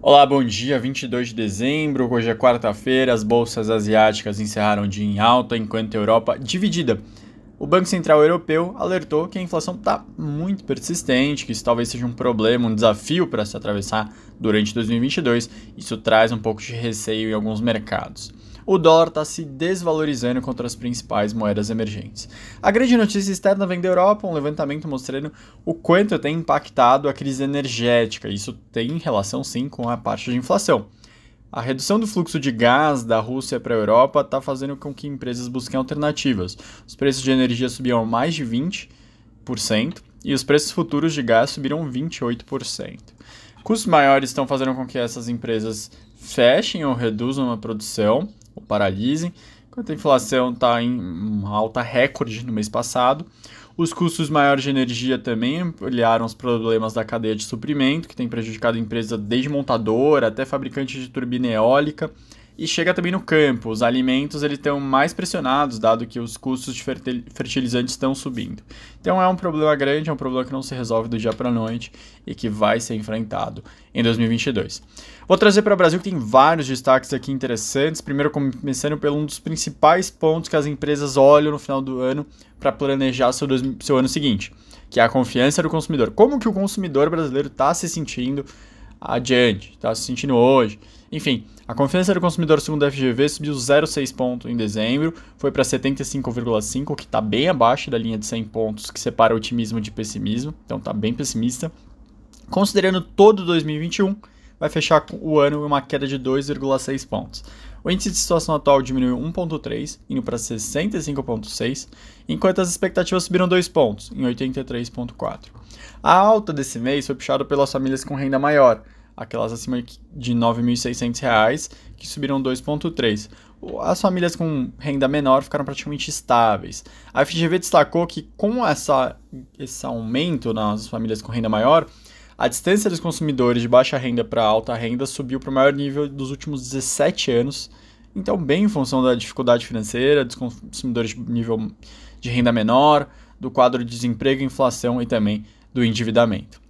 Olá, bom dia. 22 de dezembro, hoje é quarta-feira. As bolsas asiáticas encerraram o dia em alta, enquanto a Europa dividida. O Banco Central Europeu alertou que a inflação está muito persistente, que isso talvez seja um problema, um desafio para se atravessar durante 2022. Isso traz um pouco de receio em alguns mercados o dólar está se desvalorizando contra as principais moedas emergentes. A grande notícia externa vem da Europa, um levantamento mostrando o quanto tem impactado a crise energética. Isso tem relação sim com a parte de inflação. A redução do fluxo de gás da Rússia para a Europa está fazendo com que empresas busquem alternativas. Os preços de energia subiram mais de 20% e os preços futuros de gás subiram 28%. Custos maiores estão fazendo com que essas empresas fechem ou reduzam a produção ou paralisem, enquanto a inflação está em alta recorde no mês passado. Os custos maiores de energia também ampliaram os problemas da cadeia de suprimento, que tem prejudicado a empresa desde montadora até fabricante de turbina eólica e chega também no campo. Os alimentos eles estão mais pressionados, dado que os custos de fertilizantes estão subindo. Então é um problema grande, é um problema que não se resolve do dia para a noite e que vai ser enfrentado em 2022. Vou trazer para o Brasil que tem vários destaques aqui interessantes. Primeiro, começando pelo um dos principais pontos que as empresas olham no final do ano para planejar seu, seu ano seguinte, que é a confiança do consumidor. Como que o consumidor brasileiro está se sentindo adiante, está se sentindo hoje? Enfim, a confiança do consumidor segundo a FGV subiu 0,6 pontos em dezembro, foi para 75,5, que está bem abaixo da linha de 100 pontos que separa otimismo de pessimismo, então está bem pessimista. Considerando todo 2021, vai fechar o ano em uma queda de 2,6 pontos. O índice de situação atual diminuiu 1,3, indo para 65,6, enquanto as expectativas subiram 2 pontos, em 83,4. A alta desse mês foi puxada pelas famílias com renda maior, aquelas acima de R$ 9.600, que subiram 2,3%. As famílias com renda menor ficaram praticamente estáveis. A FGV destacou que com essa, esse aumento nas famílias com renda maior, a distância dos consumidores de baixa renda para alta renda subiu para o maior nível dos últimos 17 anos. Então, bem em função da dificuldade financeira, dos consumidores de nível de renda menor, do quadro de desemprego, inflação e também do endividamento.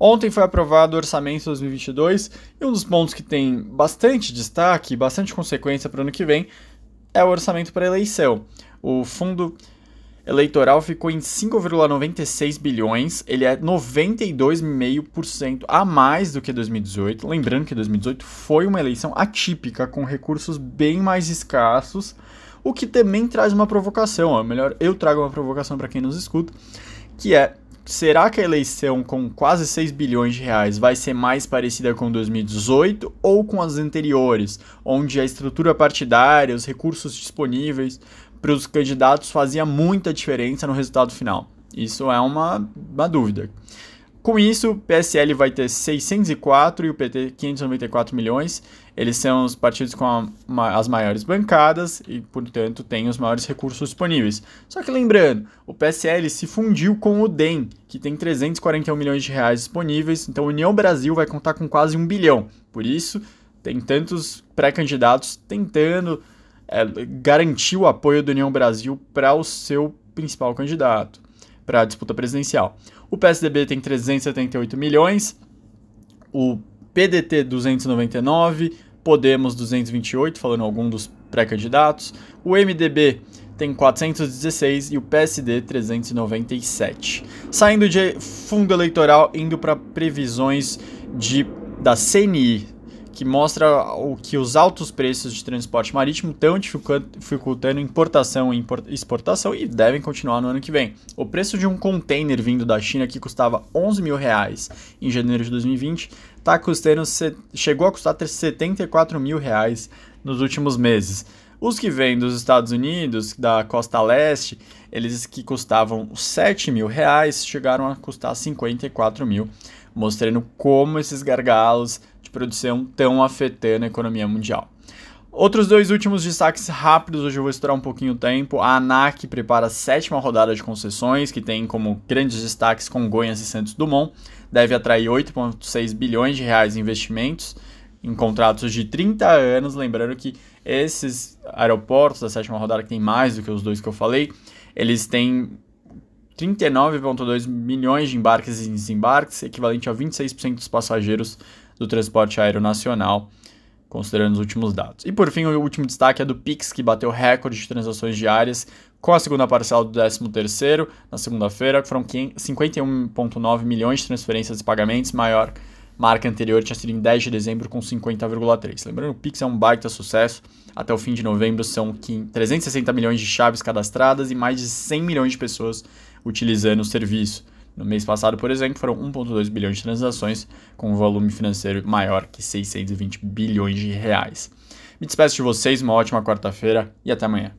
Ontem foi aprovado o orçamento 2022 e um dos pontos que tem bastante destaque, bastante consequência para o ano que vem, é o orçamento para eleição. O fundo eleitoral ficou em 5,96 bilhões, ele é 92,5% a mais do que 2018. Lembrando que 2018 foi uma eleição atípica, com recursos bem mais escassos, o que também traz uma provocação. Ou melhor, eu trago uma provocação para quem nos escuta, que é será que a eleição com quase 6 bilhões de reais vai ser mais parecida com 2018 ou com as anteriores, onde a estrutura partidária, os recursos disponíveis para os candidatos fazia muita diferença no resultado final? Isso é uma, uma dúvida. Com isso, o PSL vai ter 604 e o PT 594 milhões. Eles são os partidos com a, ma, as maiores bancadas e, portanto, têm os maiores recursos disponíveis. Só que lembrando, o PSL se fundiu com o DEM, que tem 341 milhões de reais disponíveis. Então, a União Brasil vai contar com quase um bilhão. Por isso, tem tantos pré-candidatos tentando é, garantir o apoio da União Brasil para o seu principal candidato para a disputa presidencial. O PSDB tem 378 milhões, o PDT 299, Podemos 228, falando algum dos pré-candidatos, o MDB tem 416 e o PSD 397. Saindo de fundo eleitoral, indo para previsões de da CNI, que mostra o que os altos preços de transporte marítimo estão dificultando importação e exportação e devem continuar no ano que vem. O preço de um container vindo da China que custava 11 mil reais em janeiro de 2020 tá custando, chegou a custar 74 mil reais nos últimos meses. Os que vêm dos Estados Unidos, da costa leste, eles que custavam 7 mil reais, chegaram a custar 54 mil, mostrando como esses gargalos produção estão afetando a economia mundial. Outros dois últimos destaques rápidos, hoje eu vou estourar um pouquinho o tempo. A ANAC prepara a sétima rodada de concessões, que tem como grandes destaques Congonhas e Santos Dumont. Deve atrair 8,6 bilhões de reais em investimentos em contratos de 30 anos. Lembrando que esses aeroportos da sétima rodada, que tem mais do que os dois que eu falei, eles têm 39,2 milhões de embarques e desembarques, equivalente a 26% dos passageiros do transporte aéreo nacional, considerando os últimos dados. E por fim, o último destaque é do Pix, que bateu recorde de transações diárias com a segunda parcela do 13º na segunda-feira, que foram 51,9 milhões de transferências e pagamentos, maior marca anterior tinha sido em 10 de dezembro com 50,3. Lembrando, o Pix é um baita sucesso. Até o fim de novembro são 360 milhões de chaves cadastradas e mais de 100 milhões de pessoas utilizando o serviço. No mês passado, por exemplo, foram 1,2 bilhões de transações, com um volume financeiro maior que 620 bilhões de reais. Me despeço de vocês, uma ótima quarta-feira e até amanhã.